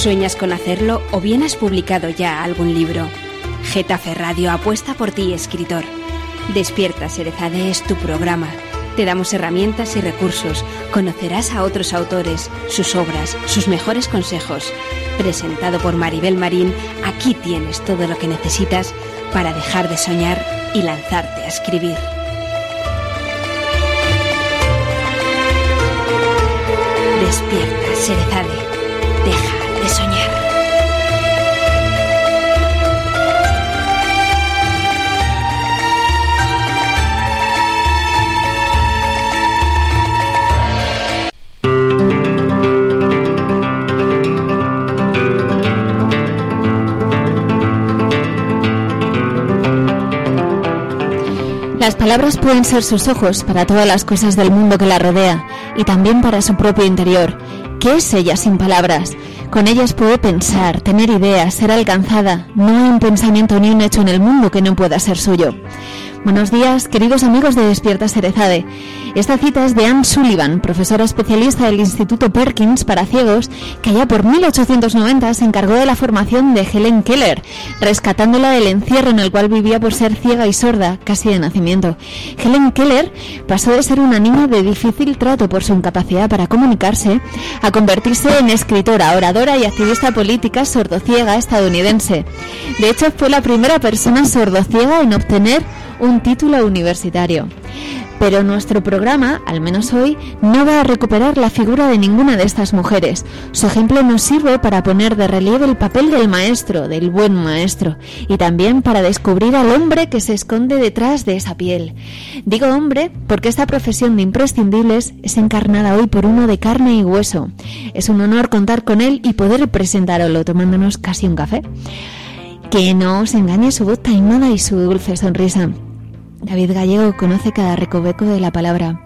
¿Sueñas con hacerlo o bien has publicado ya algún libro? Getafe Radio apuesta por ti, escritor. Despierta Serezade es tu programa. Te damos herramientas y recursos. Conocerás a otros autores, sus obras, sus mejores consejos. Presentado por Maribel Marín, aquí tienes todo lo que necesitas para dejar de soñar y lanzarte a escribir. Despierta, Serezade. Palabras pueden ser sus ojos para todas las cosas del mundo que la rodea y también para su propio interior. ¿Qué es ella sin palabras? Con ellas puede pensar, tener ideas, ser alcanzada. No hay un pensamiento ni un hecho en el mundo que no pueda ser suyo. Buenos días, queridos amigos de Despierta Cerezade. Esta cita es de Anne Sullivan, profesora especialista del Instituto Perkins para ciegos, que allá por 1890 se encargó de la formación de Helen Keller, rescatándola del encierro en el cual vivía por ser ciega y sorda, casi de nacimiento. Helen Keller pasó de ser una niña de difícil trato por su incapacidad para comunicarse a convertirse en escritora, oradora y activista política sordociega estadounidense. De hecho, fue la primera persona sordociega en obtener un título universitario. Pero nuestro programa, al menos hoy, no va a recuperar la figura de ninguna de estas mujeres. Su ejemplo nos sirve para poner de relieve el papel del maestro, del buen maestro, y también para descubrir al hombre que se esconde detrás de esa piel. Digo hombre porque esta profesión de imprescindibles es encarnada hoy por uno de carne y hueso. Es un honor contar con él y poder presentarlo tomándonos casi un café. Que no os engañe su voz taimada y su dulce sonrisa. David Gallego conoce cada recoveco de la palabra.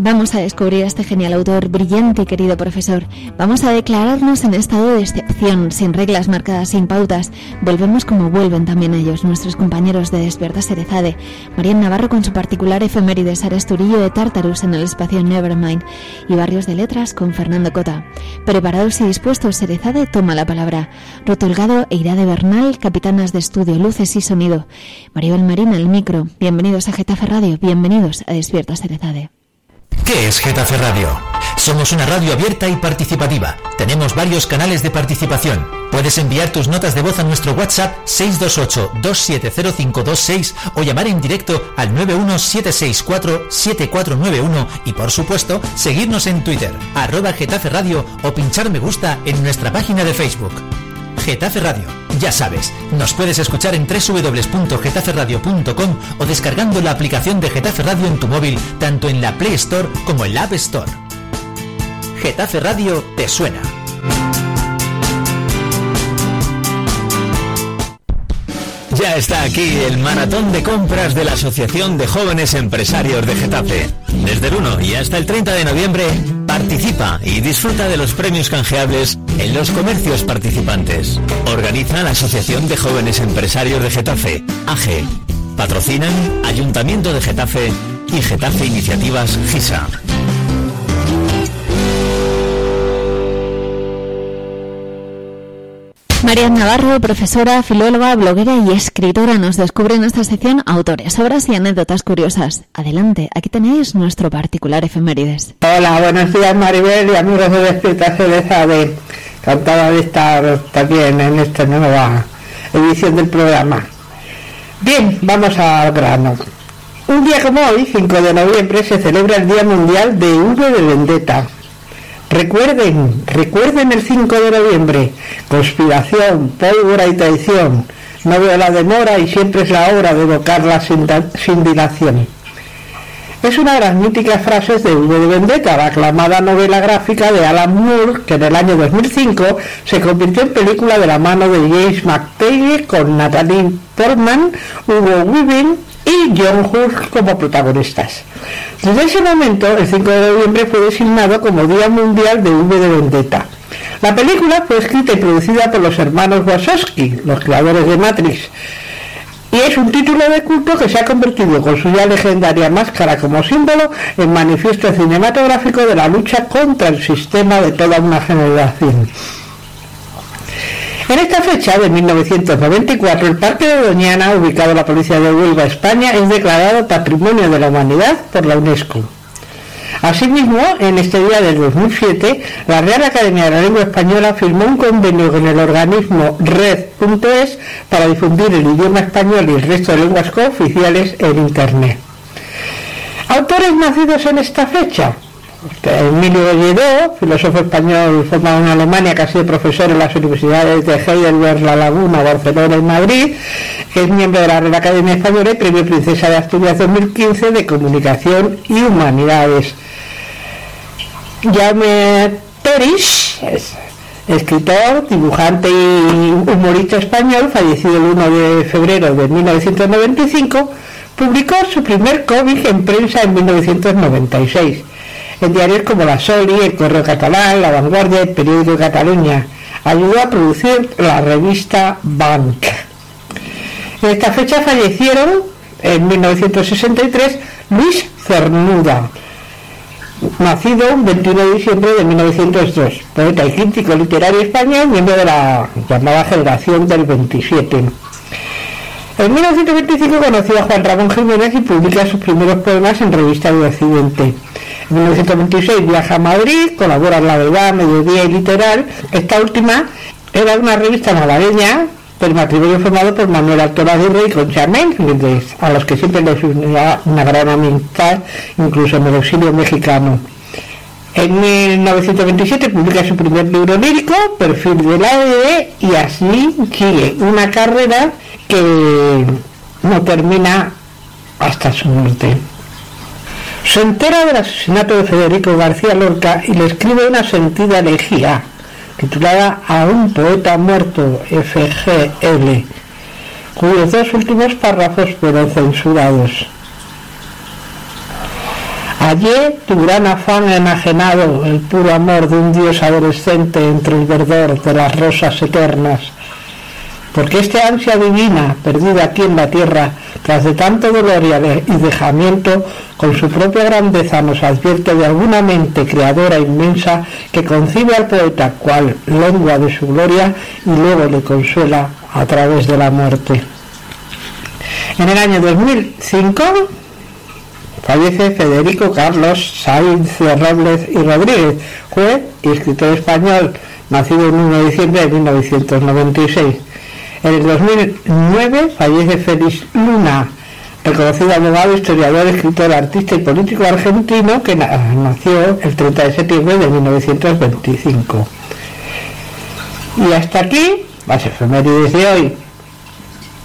Vamos a descubrir a este genial autor, brillante querido profesor. Vamos a declararnos en estado de excepción, sin reglas marcadas, sin pautas. Volvemos como vuelven también ellos, nuestros compañeros de Despierta Serezade. Marian Navarro con su particular efeméride Turillo de Tartarus en el espacio Nevermind. Y Barrios de Letras con Fernando Cota. Preparados y dispuestos, Serezade toma la palabra. Rotolgado e Irá de Bernal, capitanas de estudio, luces y sonido. Maribel Marina, el micro. Bienvenidos a Getafe Radio, bienvenidos a Despierta Serezade. ¿Qué es Getafe Radio? Somos una radio abierta y participativa. Tenemos varios canales de participación. Puedes enviar tus notas de voz a nuestro WhatsApp 628-270526 o llamar en directo al 91764-7491 y por supuesto seguirnos en Twitter, arroba Getafe Radio o pinchar me gusta en nuestra página de Facebook. Getafe Radio. Ya sabes, nos puedes escuchar en www.getaferradio.com o descargando la aplicación de Getafe Radio en tu móvil, tanto en la Play Store como en la App Store. Getafe Radio te suena. Ya está aquí el maratón de compras de la Asociación de Jóvenes Empresarios de Getafe. Desde el 1 y hasta el 30 de noviembre, participa y disfruta de los premios canjeables en los comercios participantes. Organiza la Asociación de Jóvenes Empresarios de Getafe, AG. Patrocinan Ayuntamiento de Getafe y Getafe Iniciativas GISA. María Navarro, profesora, filóloga, bloguera y escritora, nos descubre en esta sección autores, obras y anécdotas curiosas. Adelante, aquí tenéis nuestro particular efemérides. Hola, buenos días Maribel y amigos de Despierta de Encantada de estar también en esta nueva edición del programa. Bien, vamos al grano. Un día como hoy, 5 de noviembre, se celebra el Día Mundial de V de Vendetta Recuerden, recuerden el 5 de noviembre, conspiración, pólvora y traición. No veo la demora y siempre es la hora de evocarla sin, sin dilación. Es una de las míticas frases de V de Vendetta, la aclamada novela gráfica de Alan Moore, que en el año 2005 se convirtió en película de la mano de James McTaggart con Natalie Portman, Hugo Weaving y John Hurt como protagonistas. Desde ese momento, el 5 de noviembre fue designado como Día Mundial de V de Vendetta. La película fue escrita y producida por los hermanos Wachowski, los creadores de Matrix, y es un título de culto que se ha convertido con su ya legendaria máscara como símbolo en manifiesto cinematográfico de la lucha contra el sistema de toda una generación. En esta fecha de 1994, el Parque de Doñana, ubicado en la provincia de Huelva, España, es declarado Patrimonio de la Humanidad por la UNESCO. Asimismo, en este día del 2007, la Real Academia de la Lengua Española firmó un convenio con el organismo red.es para difundir el idioma español y el resto de lenguas cooficiales en Internet. Autores nacidos en esta fecha. Emilio Lledó, filósofo español formado en Alemania, que ha sido profesor en las universidades de Heidelberg, La Laguna, Barcelona y Madrid, es miembro de la Real Academia Española y Premio Princesa de Asturias 2015 de Comunicación y Humanidades. Jaume Peris, escritor, dibujante y humorista español, fallecido el 1 de febrero de 1995, publicó su primer cómic en prensa en 1996 en diarios como La Soli, El Correo Catalán, La Vanguardia, El Periódico de Cataluña. Ayudó a producir la revista Bank. En esta fecha fallecieron en 1963 Luis Cernuda, nacido el 21 de diciembre de 1902, poeta y crítico literario español, miembro de la llamada generación del 27. En 1925 conoció a Juan Ramón Jiménez y publica sus primeros poemas en Revista de Occidente. En 1926 viaja a Madrid, colabora en La Verdad, Mediodía y Literal. Esta última era una revista malagueña del matrimonio formado por Manuel Altola Rey y Concha Méndez, a los que siempre les unía una gran amistad, incluso en el exilio mexicano. En 1927 publica su primer libro lírico, Perfil de la EDE, y así sigue una carrera que no termina hasta su muerte. Se entera del asesinato de Federico García Lorca y le escribe una sentida elegía titulada A un poeta muerto, FGL, cuyos dos últimos párrafos fueron censurados. Allí tu gran afán enajenado, el puro amor de un dios adolescente entre el verdor de las rosas eternas, porque esta ansia divina, perdida aquí en la tierra, tras de tanto dolor y dejamiento, con su propia grandeza nos advierte de alguna mente creadora inmensa que concibe al poeta cual lengua de su gloria y luego le consuela a través de la muerte. En el año 2005 fallece Federico Carlos Sainz Robles y Rodríguez, juez y escritor español, nacido el 1 de diciembre de 1996. En el 2009 fallece Félix Luna, reconocido abogado, historiador, escritor, artista y político argentino que nació el 30 de septiembre de 1925. Y hasta aquí las efemérides de hoy.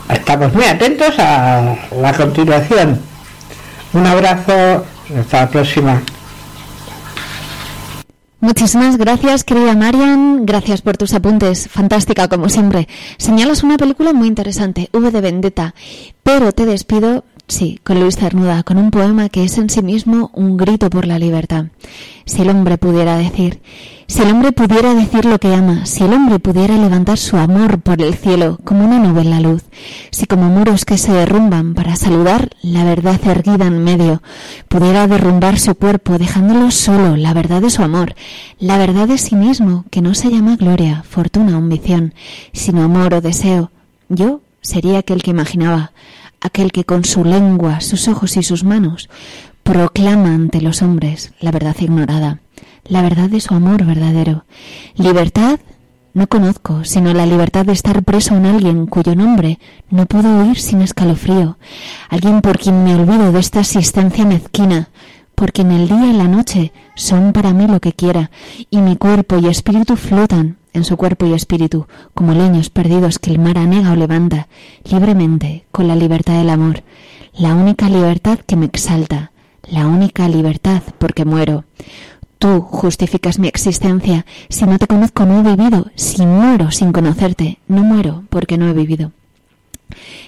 Estamos muy atentos a la continuación. Un abrazo, hasta la próxima. Muchísimas gracias, querida Marian. Gracias por tus apuntes. Fantástica, como siempre. Señalas una película muy interesante, V de Vendetta. Pero te despido Sí, con Luis Cernuda, con un poema que es en sí mismo un grito por la libertad. Si el hombre pudiera decir, si el hombre pudiera decir lo que ama, si el hombre pudiera levantar su amor por el cielo como una nube en la luz, si como muros que se derrumban para saludar la verdad erguida en medio, pudiera derrumbar su cuerpo dejándolo solo, la verdad de su amor, la verdad de sí mismo, que no se llama gloria, fortuna o ambición, sino amor o deseo, yo sería aquel que imaginaba, aquel que con su lengua, sus ojos y sus manos proclama ante los hombres la verdad ignorada, la verdad de su amor verdadero. Libertad no conozco, sino la libertad de estar preso en alguien cuyo nombre no puedo oír sin escalofrío, alguien por quien me olvido de esta existencia mezquina, porque en el día y la noche son para mí lo que quiera, y mi cuerpo y espíritu flotan en su cuerpo y espíritu, como leños perdidos que el mar anega o levanta, libremente, con la libertad del amor, la única libertad que me exalta, la única libertad porque muero. Tú justificas mi existencia, si no te conozco no he vivido, si muero sin conocerte, no muero porque no he vivido.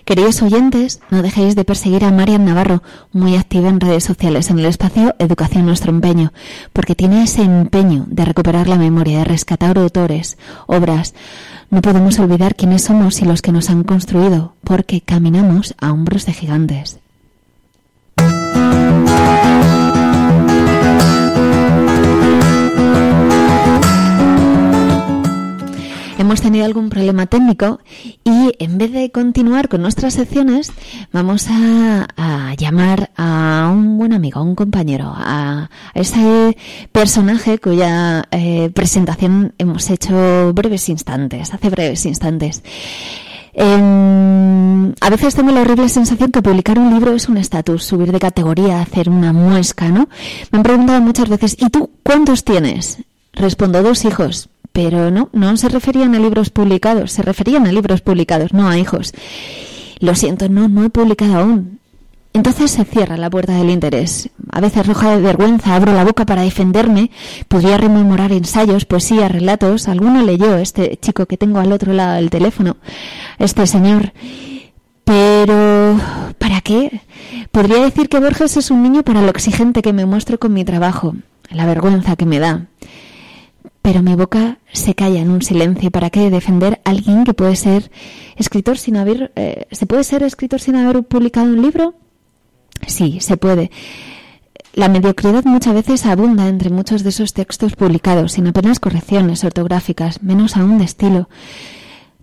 Queridos oyentes, no dejéis de perseguir a Marian Navarro, muy activa en redes sociales en el espacio Educación Nuestro Empeño, porque tiene ese empeño de recuperar la memoria, de rescatar autores, obras. No podemos olvidar quiénes somos y los que nos han construido, porque caminamos a hombros de gigantes. Hemos tenido algún problema técnico y en vez de continuar con nuestras secciones, vamos a, llamar a un buen amigo, a un compañero, a, ese personaje cuya eh, presentación hemos hecho breves instantes, hace breves instantes. Em, a veces tengo la horrible sensación que publicar un libro es un estatus, subir de categoría, hacer una muesca, ¿no? Me han preguntado muchas veces, ¿y tú cuántos tienes? Respondo dos hijos, pero no, no se referían a libros publicados, se referían a libros publicados, no a hijos. Lo siento, no, no he publicado aún. Entonces se cierra la puerta del interés. A veces roja de vergüenza, abro la boca para defenderme. Podría rememorar ensayos, poesía, relatos. Alguno leyó este chico que tengo al otro lado del teléfono, este señor. Pero, ¿para qué? Podría decir que Borges es un niño para lo exigente que me muestro con mi trabajo, la vergüenza que me da. Pero mi boca se calla en un silencio. ¿Para qué defender a alguien que puede ser escritor sin haber... Eh, ¿Se puede ser escritor sin haber publicado un libro? Sí, se puede. La mediocridad muchas veces abunda entre muchos de esos textos publicados, sin apenas correcciones ortográficas, menos aún de estilo.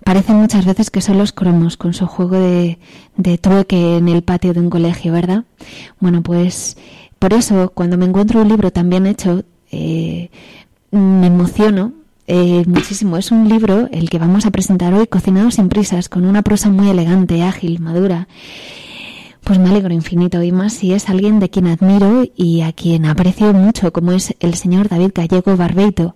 Parece muchas veces que son los cromos con su juego de, de trueque en el patio de un colegio, ¿verdad? Bueno, pues por eso cuando me encuentro un libro tan bien hecho, eh, me emociono eh, muchísimo. Es un libro, el que vamos a presentar hoy, Cocinado sin prisas, con una prosa muy elegante, ágil, madura pues me alegro infinito y más si es alguien de quien admiro y a quien aprecio mucho, como es el señor David Gallego Barbeito,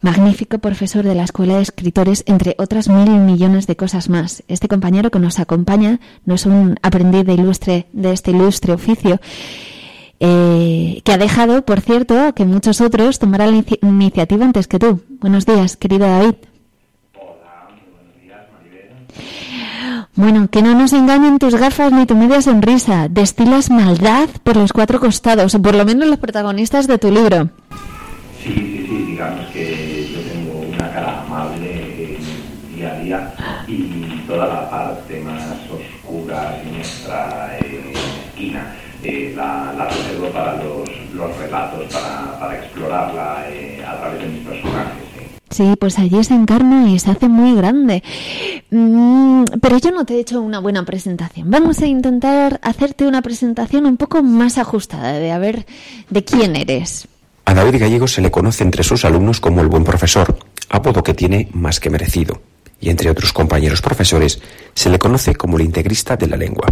magnífico profesor de la Escuela de Escritores, entre otras mil millones de cosas más. Este compañero que nos acompaña no es un aprendiz de, ilustre, de este ilustre oficio, eh, que ha dejado, por cierto, que muchos otros tomaran la iniciativa antes que tú. Buenos días, querido David. Bueno, que no nos engañen tus gafas ni tu media sonrisa. Destilas maldad por los cuatro costados, o por lo menos los protagonistas de tu libro. Sí, sí, sí, digamos que yo tengo una cara amable en día a día y toda la parte más oscura, siniestra, eh, esquina, eh, la, la, reservo para los, los relatos, para, para explorarla eh, a través de mis personajes. Sí, pues allí se encarna y se hace muy grande. Mm, pero yo no te he hecho una buena presentación. Vamos a intentar hacerte una presentación un poco más ajustada, de a ver de quién eres. A David Gallego se le conoce entre sus alumnos como el buen profesor, apodo que tiene más que merecido. Y entre otros compañeros profesores se le conoce como el integrista de la lengua.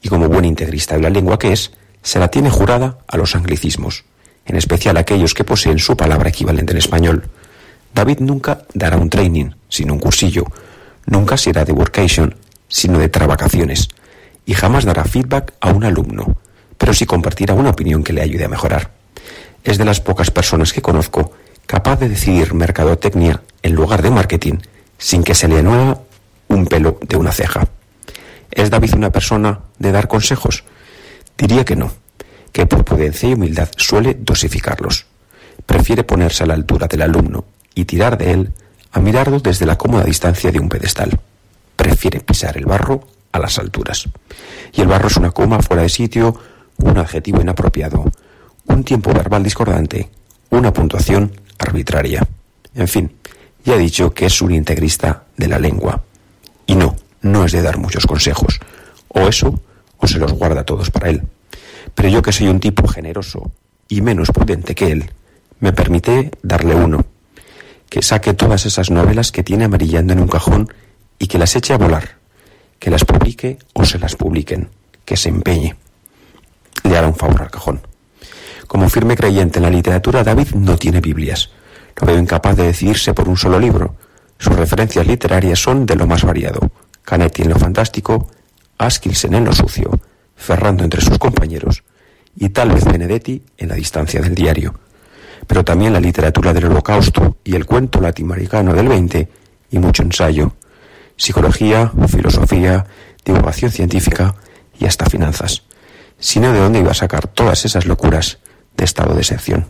Y como buen integrista de la lengua que es, se la tiene jurada a los anglicismos, en especial aquellos que poseen su palabra equivalente en español David nunca dará un training, sino un cursillo. Nunca será de workation, sino de trabacaciones. Y jamás dará feedback a un alumno, pero sí compartirá una opinión que le ayude a mejorar. Es de las pocas personas que conozco capaz de decidir mercadotecnia en lugar de marketing sin que se le anueva un pelo de una ceja. ¿Es David una persona de dar consejos? Diría que no, que por prudencia y humildad suele dosificarlos. Prefiere ponerse a la altura del alumno y tirar de él a mirarlo desde la cómoda distancia de un pedestal. Prefiere pisar el barro a las alturas. Y el barro es una coma fuera de sitio, un adjetivo inapropiado, un tiempo verbal discordante, una puntuación arbitraria. En fin, ya he dicho que es un integrista de la lengua. Y no, no es de dar muchos consejos. O eso, o se los guarda todos para él. Pero yo que soy un tipo generoso y menos prudente que él, me permite darle uno que saque todas esas novelas que tiene amarillando en un cajón y que las eche a volar, que las publique o se las publiquen, que se empeñe. Le hará un favor al cajón. Como firme creyente en la literatura, David no tiene Biblias. Lo veo incapaz de decidirse por un solo libro. Sus referencias literarias son de lo más variado. Canetti en lo fantástico, Askilsen en lo sucio, Ferrando entre sus compañeros y tal vez Benedetti en la distancia del diario pero también la literatura del holocausto y el cuento latinoamericano del 20 y mucho ensayo, psicología, filosofía, divulgación científica y hasta finanzas. Sino de dónde iba a sacar todas esas locuras de estado de sección.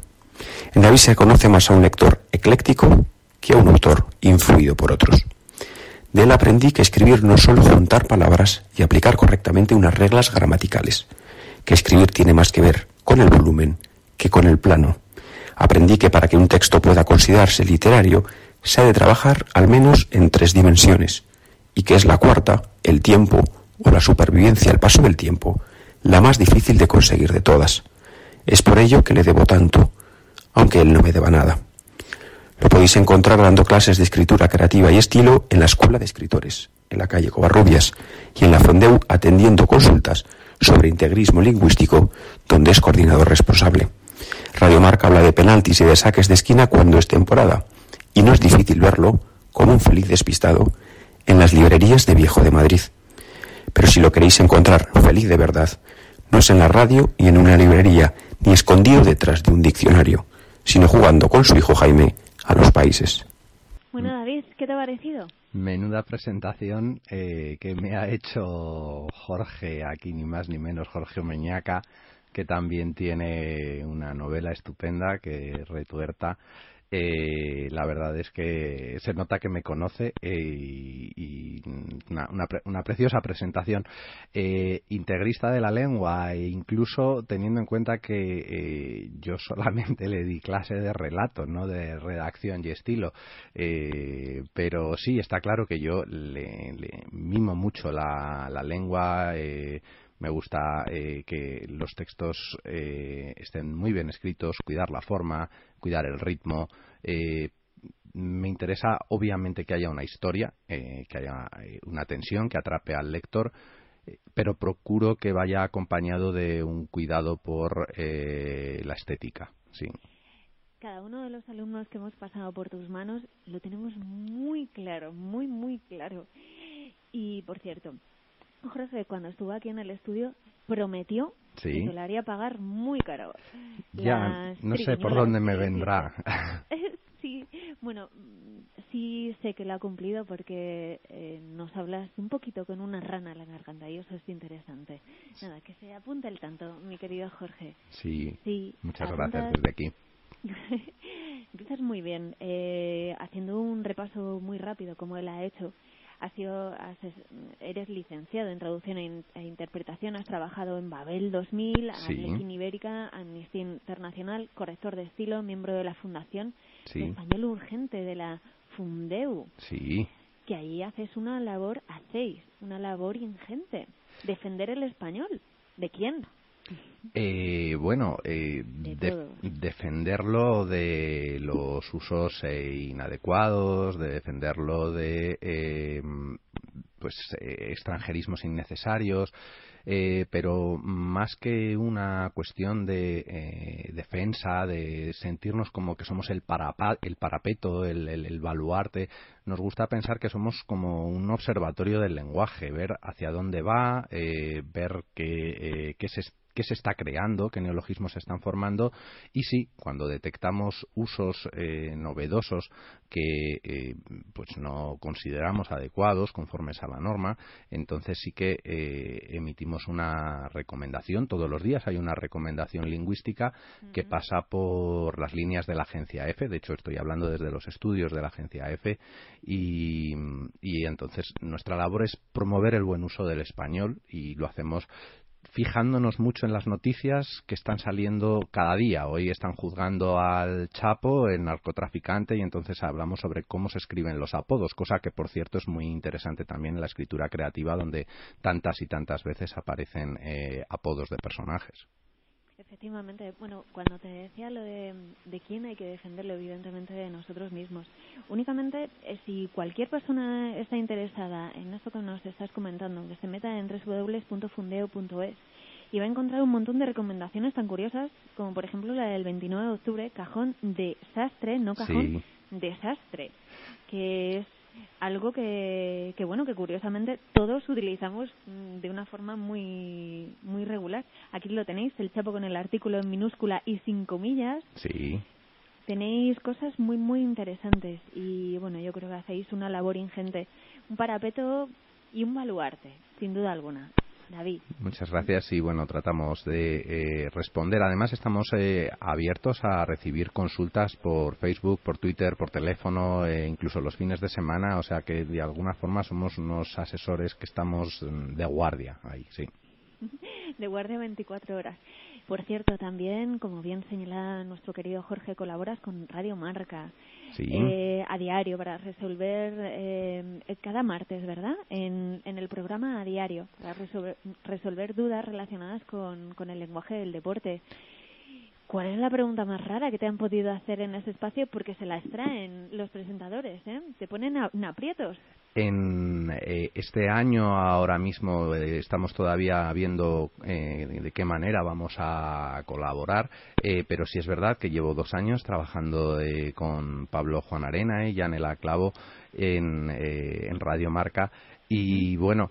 En David se conoce más a un lector ecléctico que a un autor influido por otros. De él aprendí que escribir no es solo juntar palabras y aplicar correctamente unas reglas gramaticales, que escribir tiene más que ver con el volumen que con el plano aprendí que para que un texto pueda considerarse literario, se ha de trabajar al menos en tres dimensiones, y que es la cuarta, el tiempo, o la supervivencia al paso del tiempo, la más difícil de conseguir de todas. Es por ello que le debo tanto, aunque él no me deba nada. Lo podéis encontrar dando clases de escritura creativa y estilo en la Escuela de Escritores, en la calle Covarrubias, y en la Fondeu atendiendo consultas sobre integrismo lingüístico, donde es coordinador responsable. Radio Marca habla de penaltis y de saques de esquina cuando es temporada, y no es difícil verlo, como un feliz despistado, en las librerías de Viejo de Madrid. Pero si lo queréis encontrar feliz de verdad, no es en la radio y en una librería, ni escondido detrás de un diccionario, sino jugando con su hijo Jaime a los países. Bueno, David, ¿qué te ha parecido? Menuda presentación eh, que me ha hecho Jorge, aquí ni más ni menos, Jorge Omeñaca, que también tiene una novela estupenda que retuerta eh, la verdad es que se nota que me conoce eh, y, una, preciosa presentación eh, integrista de la lengua e incluso teniendo en cuenta que yo solamente le di clase de relato no de redacción y estilo. Pero sí está claro que yo le, mimo mucho la, la lengua me gusta que los textos estén muy bien escritos, cuidar la forma, cuidar el ritmo. Eh, me interesa obviamente que haya una historia, eh, que haya eh, una tensión, que atrape al lector, pero procuro que vaya acompañado de un cuidado por la estética. Sí. Cada uno de los alumnos que hemos pasado por tus manos lo tenemos muy claro, muy, muy claro. Y por cierto, Jorge, cuando estuvo aquí en el estudio, prometió que se le haría pagar muy caro. Ya, no sé por dónde me vendrá. sí, bueno, sí sé que lo ha cumplido porque eh, nos hablas un poquito con una rana en la garganta y eso es interesante. Nada, que se apunte el tanto, mi querido Jorge. Sí, sí muchas gracias desde aquí. Empiezas muy bien, eh, haciendo un repaso muy rápido como él ha hecho has sido, eres licenciado en traducción e, e, interpretación, has trabajado en Babel 2000, sí. Ibérica, Amnistía Internacional, corrector de estilo, miembro de la Fundación Español Urgente de la Fundeu. Sí. Que ahí haces una labor, hacéis una labor ingente. Defender el español. ¿De quién? Eh, bueno, eh, defenderlo de los usos eh, inadecuados, de defenderlo de eh, pues extranjerismos innecesarios, pero más que una cuestión de defensa, de sentirnos como que somos el, el parapeto, el, el, baluarte, nos gusta pensar que somos como un observatorio del lenguaje, ver hacia dónde va, ver qué, qué se qué se está creando, qué neologismos se están formando y sí, cuando detectamos usos eh, novedosos que eh, pues no consideramos adecuados conformes a la norma, entonces sí que eh, emitimos una recomendación. Todos los días hay una recomendación lingüística que pasa por las líneas de la agencia F. De hecho, estoy hablando desde los estudios de la agencia F y, y entonces nuestra labor es promover el buen uso del español y lo hacemos fijándonos mucho en las noticias que están saliendo cada día. Hoy están juzgando al Chapo, el narcotraficante, y entonces hablamos sobre cómo se escriben los apodos, cosa que por cierto es muy interesante también en la escritura creativa, donde tantas y tantas veces aparecen eh, apodos de personajes. Efectivamente, bueno, cuando te decía lo de, de quién hay que defenderlo, evidentemente de nosotros mismos. Únicamente, eh, si cualquier persona está interesada en esto que nos estás comentando, que se meta en www.fundeo.es y va a encontrar un montón de recomendaciones tan curiosas, como por ejemplo la del 29 de octubre, cajón de sastre, no cajón desastre, que es algo que, que bueno que curiosamente todos utilizamos mm, de una forma muy muy regular. Aquí lo tenéis el chapo con el artículo en minúscula y sin comillas. Sí. Tenéis cosas muy muy interesantes y bueno yo creo que hacéis una labor ingente un parapeto y un baluarte sin duda alguna David. Muchas gracias y bueno, tratamos de eh, responder. Además, estamos eh, abiertos a recibir consultas por Facebook, por Twitter, por teléfono, e incluso los fines de semana. O sea que de alguna forma somos unos asesores que estamos de guardia ahí, sí. De guardia 24 horas. Por cierto, también, como bien señala nuestro querido Jorge, colaboras con Radio Marca eh, a diario para resolver eh, cada martes, ¿verdad? En, en el programa a diario para resolver, resolver dudas relacionadas con, con el lenguaje del deporte. ¿Cuál es la pregunta más rara que te han podido hacer en ese espacio? Porque se la extraen los presentadores, ¿eh? Te ponen a, aprietos. En eh, este año, ahora mismo, eh, estamos todavía viendo eh, de qué manera vamos a colaborar, pero sí es verdad que llevo dos años trabajando con Pablo Juan Arena y Janela Clavo en, en Radio Marca. Y bueno,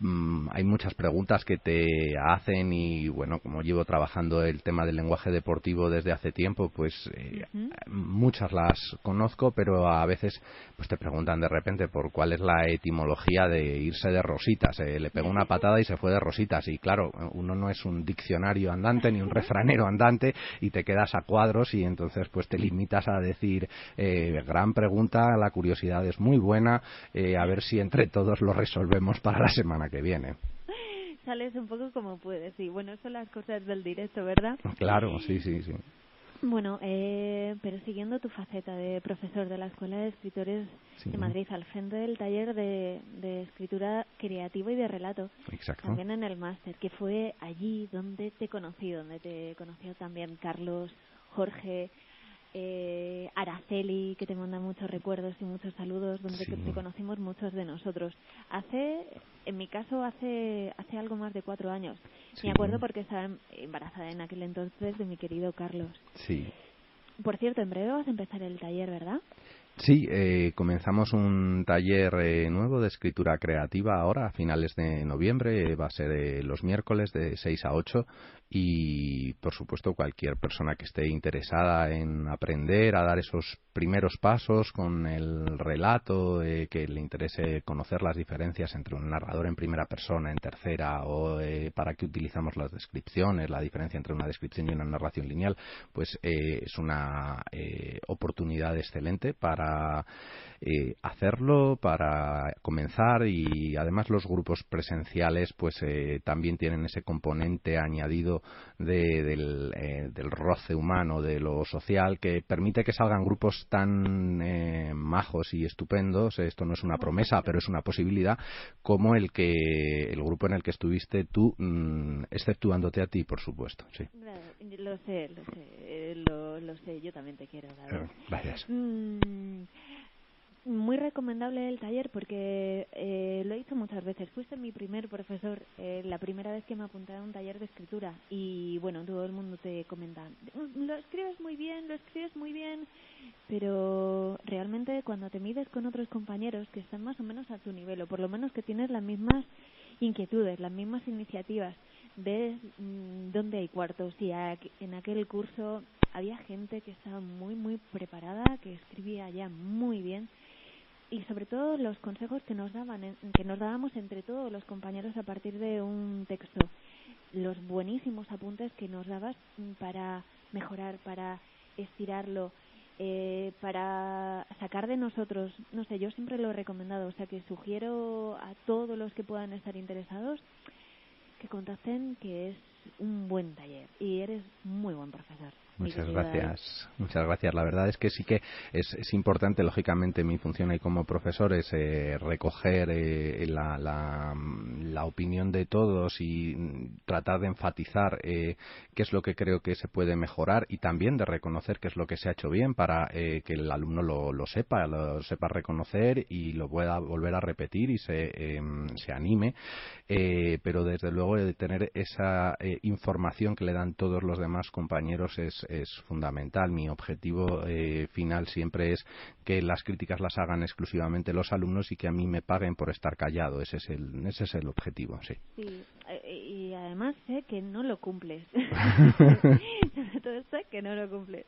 Mm, hay muchas preguntas que te hacen y bueno, como llevo trabajando el tema del lenguaje deportivo desde hace tiempo, pues eh, muchas las conozco, pero a veces pues te preguntan de repente por cuál es la etimología de irse de rositas. Eh, le pegó una patada y se fue de rositas y claro, uno no es un diccionario andante ni un refranero andante y te quedas a cuadros y entonces pues te limitas a decir eh, gran pregunta, la curiosidad es muy buena, a ver si entre todos lo resolvemos para la semana que viene. Sales un poco como puedes, y bueno, son las cosas del directo, ¿verdad? Claro, sí, sí, sí. Bueno, eh, pero siguiendo tu faceta de profesor de la Escuela de Escritores de Madrid, al frente del taller de, de escritura creativa y de relato, Exacto. también en el máster, que fue allí donde te conocí, donde te conoció también Carlos, Jorge, eh, Araceli, que te manda muchos recuerdos y muchos saludos, donde te conocimos muchos de nosotros. Hace, en mi caso, hace, hace algo más de cuatro años. Me acuerdo porque estaba embarazada en aquel entonces de mi querido Carlos. Sí. Por cierto, en breve vas a empezar el taller, ¿verdad? Sí, eh, comenzamos un taller eh, nuevo de escritura creativa ahora, a finales de noviembre. Va a ser eh, los miércoles de 6 a 8 y por supuesto cualquier persona que esté interesada en aprender a dar esos primeros pasos con el relato, eh, que le interese conocer las diferencias entre un narrador en primera persona, en tercera, o eh, para qué utilizamos las descripciones, la diferencia entre una descripción y una narración lineal, pues eh, es una oportunidad excelente para hacerlo, para comenzar y además los grupos presenciales pues también tienen ese componente añadido eh, del, roce humano, de lo social, que permite que salgan grupos tan eh, majos y estupendos, esto no es una promesa, pero es una posibilidad, como el que el grupo en el que estuviste tú, mm, exceptuándote a ti, por supuesto. Sí. lo sé, lo sé, lo, sé, yo también te quiero. Gracias. Mm, muy recomendable el taller porque eh, lo he dicho muchas veces. Fuiste mi primer profesor, eh, la primera vez que me apunté a un taller de escritura y bueno, todo el mundo te comenta, lo escribes muy bien, lo escribes muy bien, pero realmente cuando te mides con otros compañeros que están más o menos a tu nivel o por lo menos que tienes las mismas inquietudes, las mismas iniciativas, ves mm, dónde hay cuartos y en aquel curso había gente que estaba muy muy preparada, que escribía ya muy bien y sobre todo los consejos que nos daban que nos dábamos entre todos los compañeros a partir de un texto. Los buenísimos apuntes que nos dabas para mejorar para estirarlo eh, para sacar de nosotros no sé yo siempre lo he recomendado o sea que sugiero a todos los que puedan estar interesados que contacten que es un buen taller y eres muy buen profesor Muchas gracias, muchas gracias. La verdad es que sí que es, es importante, lógicamente, mi función ahí como profesor es eh, recoger eh, la, la, la, opinión de todos y tratar de enfatizar eh, qué es lo que creo que se puede mejorar y también de reconocer qué es lo que se ha hecho bien para que el alumno lo, lo, sepa, lo sepa reconocer y lo pueda volver a repetir y se, em, se anime. pero desde luego de tener esa información que le dan todos los demás compañeros es es fundamental. Mi objetivo eh, final siempre es que las críticas las hagan exclusivamente los alumnos y que a mí me paguen por estar callado. Ese es el, ese es el objetivo, sí. Sí, eh, y además sé que no lo cumples. Todo sé que no lo cumples.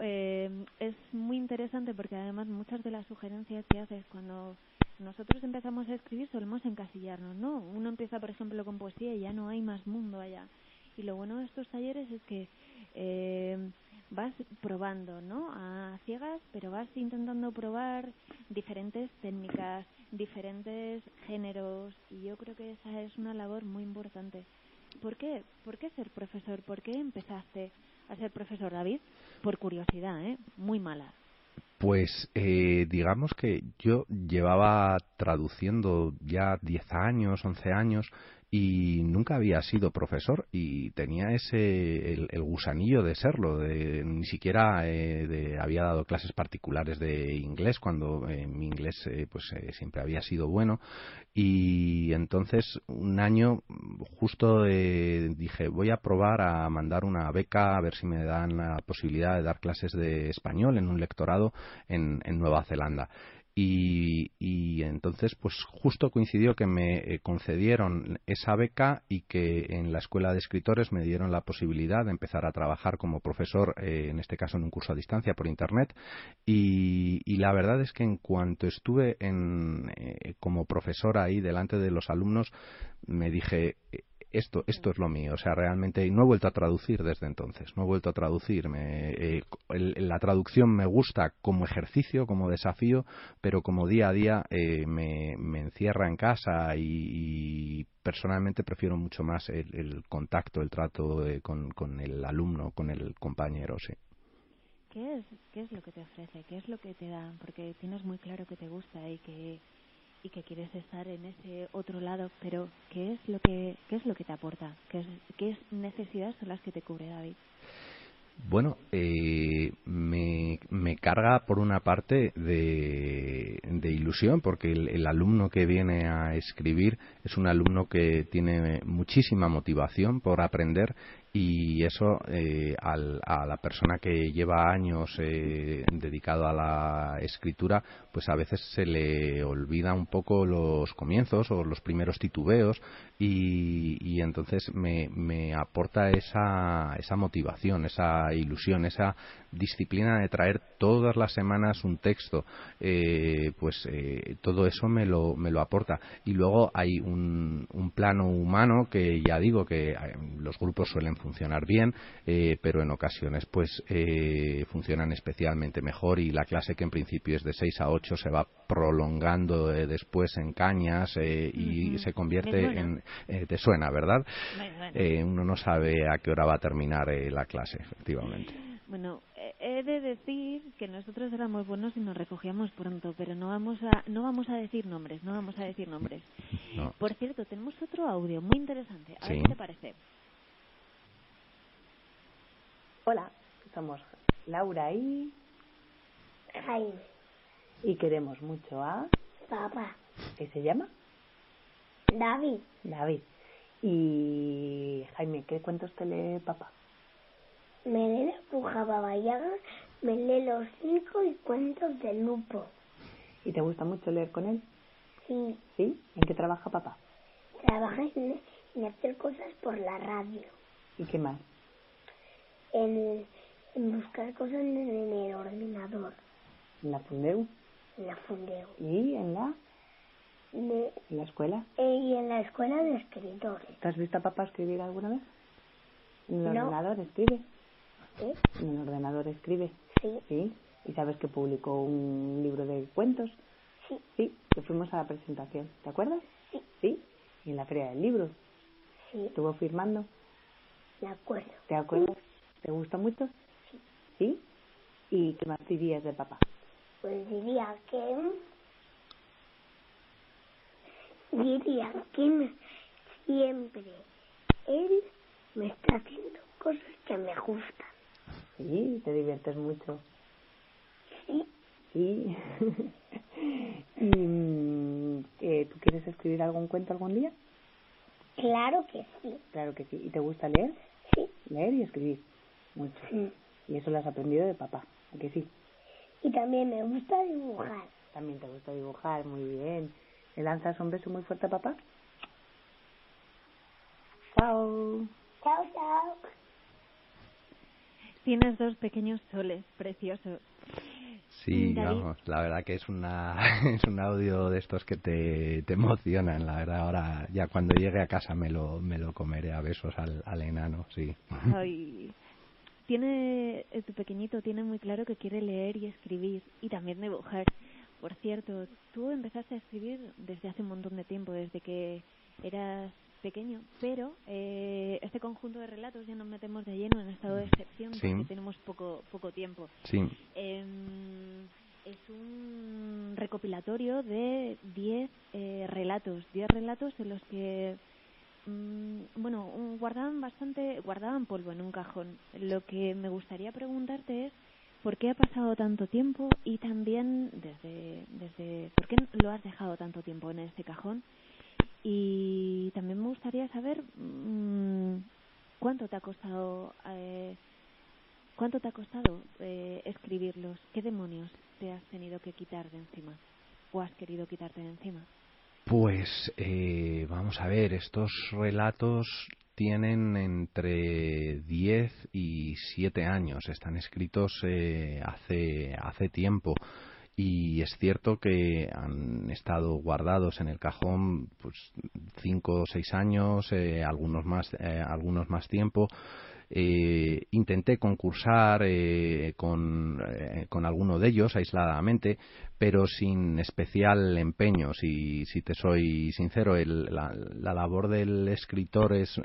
Eh, es muy interesante porque además muchas de las sugerencias que haces cuando nosotros empezamos a escribir solemos encasillarnos, ¿no? Uno empieza, por ejemplo, con poesía y ya no hay más mundo allá. Y lo bueno de estos talleres es que eh, vas probando, ¿no? A ciegas, pero vas intentando probar diferentes técnicas, diferentes géneros, y yo creo que esa es una labor muy importante. ¿por qué, ¿por qué ser profesor? ¿Por qué empezaste a ser profesor, David? Por curiosidad, ¿eh? Muy mala. Pues eh, digamos que yo llevaba traduciendo ya 10 años, 11 años y nunca había sido profesor y tenía ese el, gusanillo de serlo de, ni siquiera eh, de, había dado clases particulares de inglés cuando eh, mi inglés eh, pues siempre había sido bueno. Y entonces un año justo dije voy a probar a mandar una beca a ver si me dan la posibilidad de dar clases de español en un lectorado en, en Nueva Zelanda y, entonces pues justo coincidió que me eh, concedieron esa beca y que en la escuela de escritores me dieron la posibilidad de empezar a trabajar como profesor eh, en este caso en un curso a distancia por internet. Y, la verdad es que en cuanto estuve en, eh, como profesor ahí delante de los alumnos me dije esto, esto es lo mío. O sea, realmente no he vuelto a traducir desde entonces. No he vuelto a traducir. Eh, la traducción me gusta como ejercicio, como desafío, pero como día a día eh, me, encierra en casa y, personalmente prefiero mucho más el, contacto, el trato eh, con, con, el alumno, con el compañero, sí. ¿Qué es, ¿Qué es lo que te ofrece? ¿Qué es lo que te da? Porque tienes muy claro que te gusta y que y que quieres estar en ese otro lado, pero ¿qué es lo que, qué es lo que te aporta? ¿Qué, qué necesidades son las que te cubre David? Bueno, eh, me, me, carga por una parte de, de ilusión, porque el, alumno que viene a escribir es un alumno que tiene muchísima motivación por aprender y eso eh, a la persona que lleva años eh, dedicado a la escritura pues a veces se le olvida un poco los comienzos o los primeros titubeos y, entonces me, me, aporta esa, esa motivación, esa ilusión, esa disciplina de traer todas las semanas un texto, eh, pues eh, todo eso me lo, me lo aporta. Y luego hay un, un plano humano que ya digo que eh, los grupos suelen funcionar bien, pero en ocasiones pues funcionan especialmente mejor y la clase que en principio es de 6 a 8 se va prolongando después en cañas y se convierte en... te suena, ¿verdad? uno no sabe a qué hora va a terminar la clase, efectivamente. Bueno, he de decir que nosotros éramos buenos y nos recogíamos pronto, pero no vamos a no vamos a decir nombres, no vamos a decir nombres. Por cierto, tenemos otro audio muy interesante. A ver qué te parece. Hola, somos Laura y Jaime. Y queremos mucho a papá. ¿Qué se llama? David. David. Y Jaime, ¿qué cuentos te lee papá? Me lee la bruja Baba me lee los cinco y cuentos del lupo. ¿Y te gusta mucho leer con él? Sí. ¿Sí? ¿En qué trabaja papá? Trabaja en, hacer cosas por la radio. ¿Y qué más? En, buscar cosas en, el ordenador. ¿En la Fundeu? En la Fundeu. ¿Y en la? ¿En la escuela? Eh, y en la escuela de escritores. ¿Te has visto a papá escribir alguna vez? ¿En el ordenador escribe? ¿En el ordenador escribe? Sí. ¿Sí? ¿Y sabes que publicó un libro de cuentos? Sí. Sí, que fuimos a la presentación, ¿te acuerdas? Sí. ¿Sí? ¿Y en la feria del libro? Sí. ¿Estuvo firmando? De acuerdo. ¿Te acuerdas? ¿Te gusta mucho? Sí. ¿Sí? ¿Y qué más dirías de papá? Pues diría que... Diría que siempre él me está haciendo cosas que me gustan. Sí, te diviertes mucho. Sí. Sí. ¿Y mm, eh, tú quieres escribir algún cuento algún día? Claro que sí. Claro que sí. ¿Y te gusta leer? Sí. Leer y escribir. Mucho. Sí. Y eso lo has aprendido de papá, ¿a que sí? Y también me gusta dibujar. También te gusta dibujar, muy bien. ¿Le lanzas un beso muy fuerte a papá? Chao. Chao, chao. Tienes dos pequeños soles preciosos. Sí, vamos, la verdad que es una es un audio de estos que te, te emocionan, la verdad. Ahora ya cuando llegue a casa me lo me lo comeré a besos al, al enano, sí. Ay, tiene eh, tu pequeñito tiene muy claro que quiere leer y escribir y también dibujar. Por cierto, tú empezaste a escribir desde hace un montón de tiempo, desde que eras pequeño, pero eh, este conjunto de relatos ya nos metemos de lleno en estado de excepción porque tenemos poco poco tiempo. Sí. Em, es un recopilatorio de 10 eh, relatos, 10 relatos en los que mm, bueno, guardaban bastante, guardaban polvo en un cajón. Lo que me gustaría preguntarte es por qué ha pasado tanto tiempo y también desde, desde por qué lo has dejado tanto tiempo en este cajón y también me gustaría saber mmm, cuánto te ha costado eh, cuánto te ha costado eh, escribirlos, qué demonios te has tenido que quitar de encima o has querido quitarte de encima. Pues eh, vamos a ver, estos relatos tienen entre 10 y 7 años, están escritos hace, hace tiempo y es cierto que han estado guardados en el cajón pues cinco o seis años eh, algunos más eh, algunos más tiempo. Eh, intenté concursar eh, con, con, alguno de ellos aisladamente, pero sin especial empeño. Si, si te soy sincero, la, labor del escritor es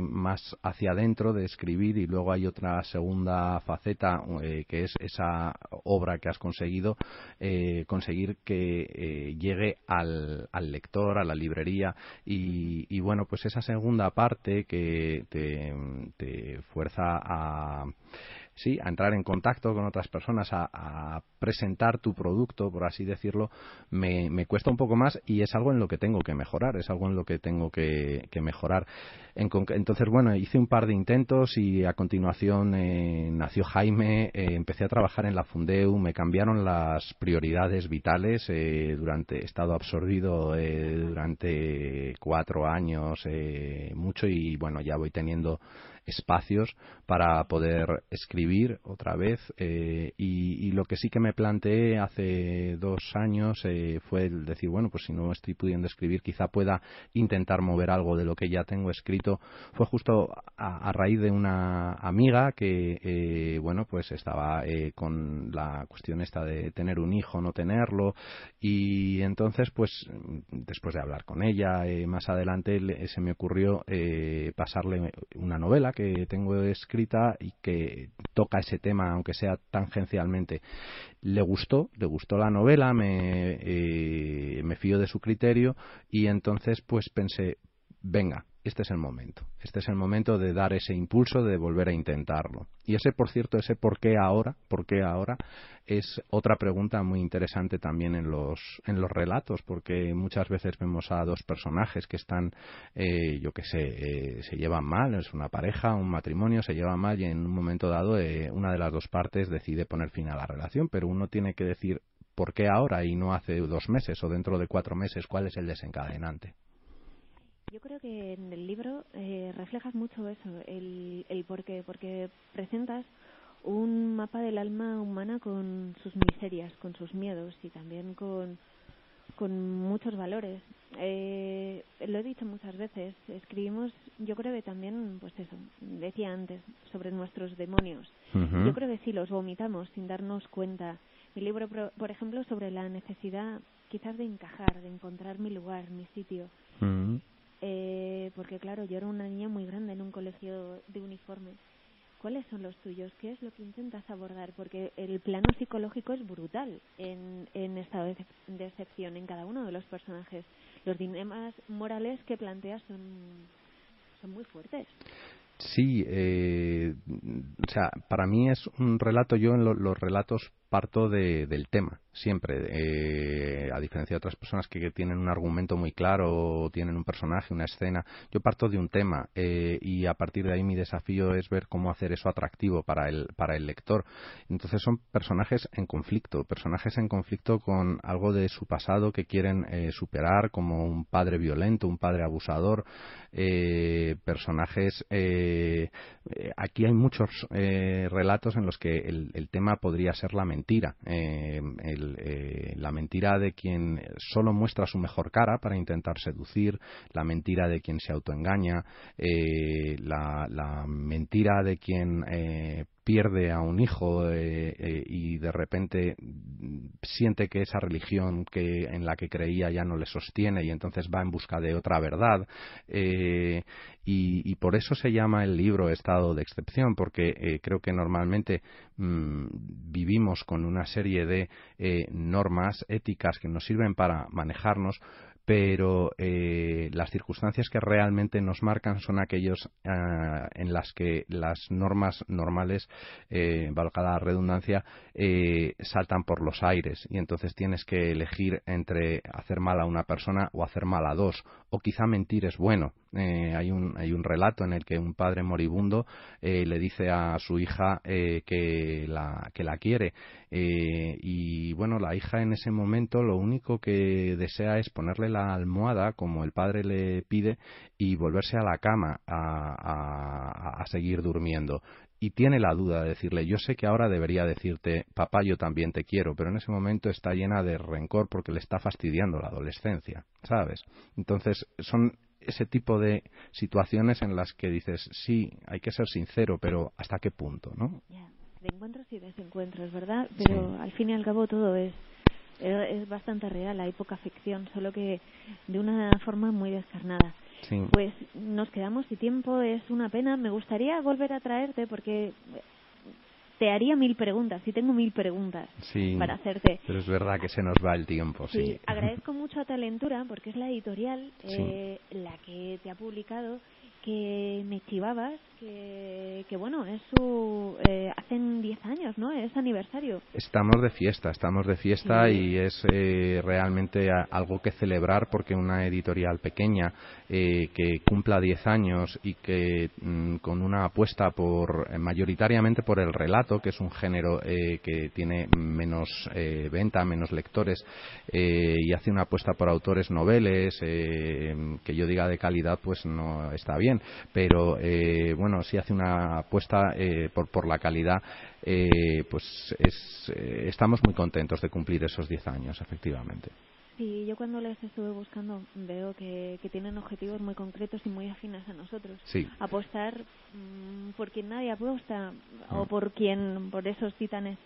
más hacia adentro de escribir y luego hay otra segunda faceta que es esa obra que has conseguido, conseguir que llegue al, al, lector, a la librería y, y, bueno, pues esa segunda parte que te, te fuerza a sí, a entrar en contacto con otras personas, a, presentar tu producto, por así decirlo, me, cuesta un poco más y es algo en lo que tengo que mejorar, es algo en lo que tengo que, mejorar. entonces, bueno, hice un par de intentos y a continuación eh, nació Jaime, eh, empecé a trabajar en la Fundeu, me cambiaron las prioridades vitales, eh, durante, he estado absorbido durante cuatro años, mucho y bueno, ya voy teniendo espacios para poder escribir otra vez eh, y, lo que sí que me planteé hace dos años eh, fue el decir bueno pues si no estoy pudiendo escribir quizá pueda intentar mover algo de lo que ya tengo escrito fue justo a, raíz de una amiga que eh, bueno pues estaba con la cuestión esta de tener un hijo no tenerlo y entonces pues después de hablar con ella más adelante se me ocurrió pasarle una novela que tengo escrita y que toca ese tema, aunque sea tangencialmente. Le gustó, le gustó la novela, me, eh, me fío de su criterio y entonces pues pensé, venga, este es el momento. Este es el momento de dar ese impulso, de volver a intentarlo. Y ese, por cierto, ese por qué ahora, por qué ahora, es otra pregunta muy interesante también en los, en los relatos, porque muchas veces vemos a dos personajes que están, eh, yo qué sé, eh, se llevan mal, es una pareja, un matrimonio, se llevan mal y en un momento dado eh, una de las dos partes decide poner fin a la relación, pero uno tiene que decir por qué ahora y no hace dos meses o dentro de cuatro meses, cuál es el desencadenante. Yo creo que en el libro eh, reflejas mucho eso, el, el por qué, porque presentas un mapa del alma humana con sus miserias, con sus miedos y también con, con muchos valores. Eh, lo he dicho muchas veces, escribimos, yo creo que también, pues eso, decía antes, sobre nuestros demonios. Yo creo que sí, los vomitamos sin darnos cuenta. Mi libro, por ejemplo, sobre la necesidad quizás de encajar, de encontrar mi lugar, mi sitio eh, porque claro, yo era una niña muy grande en un colegio de uniforme. ¿Cuáles son los tuyos? ¿Qué es lo que intentas abordar? Porque el plano psicológico es brutal en, en estado de, de excepción en cada uno de los personajes. Los dilemas morales que planteas son, son muy fuertes. Sí, eh, o sea, para mí es un relato, yo en los relatos parto de, del tema, siempre. Eh, a diferencia de otras personas que, tienen un argumento muy claro, o tienen un personaje, una escena, yo parto de un tema eh, y a partir de ahí mi desafío es ver cómo hacer eso atractivo para el, para el lector. Entonces son personajes en conflicto, personajes en conflicto con algo de su pasado que quieren eh, superar, como un padre violento, un padre abusador, personajes. aquí hay muchos relatos en los que el, el tema podría ser lamentable mentira, eh, eh, la mentira de quien solo muestra su mejor cara para intentar seducir, la mentira de quien se autoengaña, eh, la, mentira de quien pierde a un hijo eh, eh, y de repente siente que esa religión que en la que creía ya no le sostiene y entonces va en busca de otra verdad y, y, por eso se llama el libro estado de excepción porque creo que normalmente mm, vivimos con una serie de normas éticas que nos sirven para manejarnos pero eh, las circunstancias que realmente nos marcan son aquellos ah, en las que las normas normales, eh, valga la redundancia, eh, saltan por los aires y entonces tienes que elegir entre hacer mal a una persona o hacer mal a dos, o quizá mentir es bueno. Eh, hay, un, hay un relato en el que un padre moribundo le dice a su hija que, la, que la quiere y bueno, la hija en ese momento lo único que desea es ponerle la almohada como el padre le pide y volverse a la cama a, seguir durmiendo y tiene la duda de decirle, yo sé que ahora debería decirte, papá, yo también te quiero, pero en ese momento está llena de rencor porque le está fastidiando la adolescencia, ¿sabes? Entonces, son ese tipo de situaciones en las que dices, sí, hay que ser sincero, pero ¿hasta qué punto, no? De encuentros y desencuentros, ¿verdad? Pero al fin y al cabo todo es es bastante real, hay poca ficción, solo que de una forma muy descarnada. Pues nos quedamos sin tiempo, es una pena. Me gustaría volver a traerte porque te haría mil preguntas y tengo mil preguntas para hacerte. Pero es verdad que se nos va el tiempo, sí. agradezco mucho a Talentura porque es la editorial eh, la que te ha publicado que me chivabas que, que bueno, es su. Eh, hacen 10 años, ¿no? Es aniversario. Estamos de fiesta, estamos de fiesta y es eh, realmente algo que celebrar porque una editorial pequeña eh, que cumpla 10 años y que mm, con una apuesta por mayoritariamente por el relato, que es un género que tiene menos venta, menos lectores y hace una apuesta por autores noveles, que yo diga de calidad, pues no está bien pero eh, bueno, si hace una apuesta eh, por, por la calidad, eh, pues estamos muy contentos de cumplir esos 10 años, efectivamente. Sí, yo cuando les estuve buscando veo que, tienen objetivos muy concretos y muy afines a nosotros. Sí. Apostar mm, por quien nadie apuesta o por quien, por esos titanes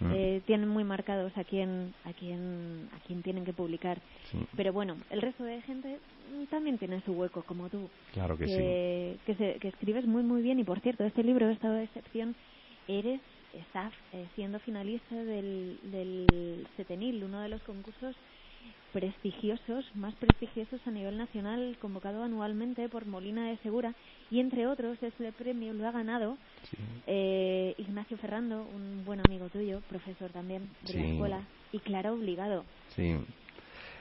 Mm. eh, tienen muy marcados a quién a quién a quién tienen que publicar. Pero bueno el resto de gente también tiene su hueco como tú. Claro que, sí. que, que escribes muy muy bien. Y por cierto este libro estado de excepción eres estás eh, siendo finalista del del Setenil uno de los concursos prestigiosos, más prestigiosos a nivel nacional, convocado anualmente por Molina de Segura, y entre otros este premio lo ha ganado eh, Ignacio Ferrando, un buen amigo tuyo, profesor también de la escuela, y claro, obligado. Sí,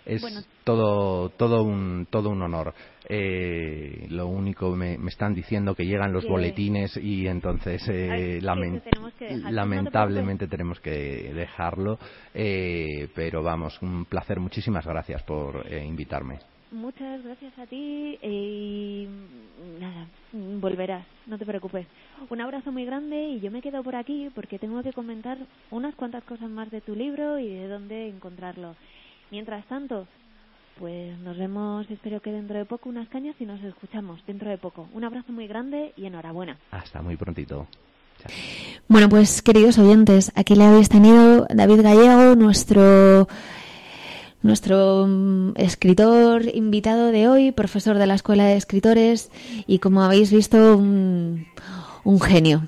es todo todo un todo un honor. Eh, lo único me, me están diciendo que llegan los boletines y entonces eh, lamentablemente tenemos que dejarlo. Eh, pero vamos un placer. Muchísimas gracias por eh, invitarme. Muchas gracias a ti y nada volverás no te preocupes. Un abrazo muy grande y yo me quedo por aquí porque tengo que comentar unas cuantas cosas más de tu libro y de dónde encontrarlo Mientras tanto, pues nos vemos, espero que dentro de poco, unas cañas y nos escuchamos dentro de poco. Un abrazo muy grande y enhorabuena. Hasta muy prontito. Bueno, pues queridos oyentes, aquí le habéis tenido David Gallego, nuestro nuestro mm, escritor invitado de hoy, profesor de la Escuela de Escritores y como habéis visto un, un genio.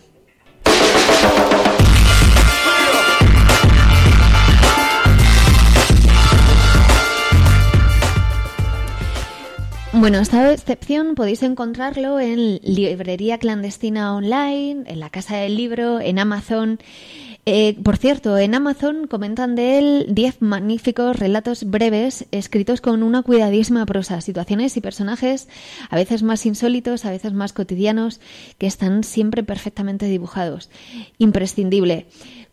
Bueno, esta excepción podéis encontrarlo en Librería Clandestina Online, en la Casa del Libro, en Amazon. Eh, por cierto, en Amazon comentan de él 10 magníficos relatos breves escritos con una cuidadísima prosa, situaciones y personajes a veces más insólitos, a veces más cotidianos, que están siempre perfectamente dibujados. Imprescindible.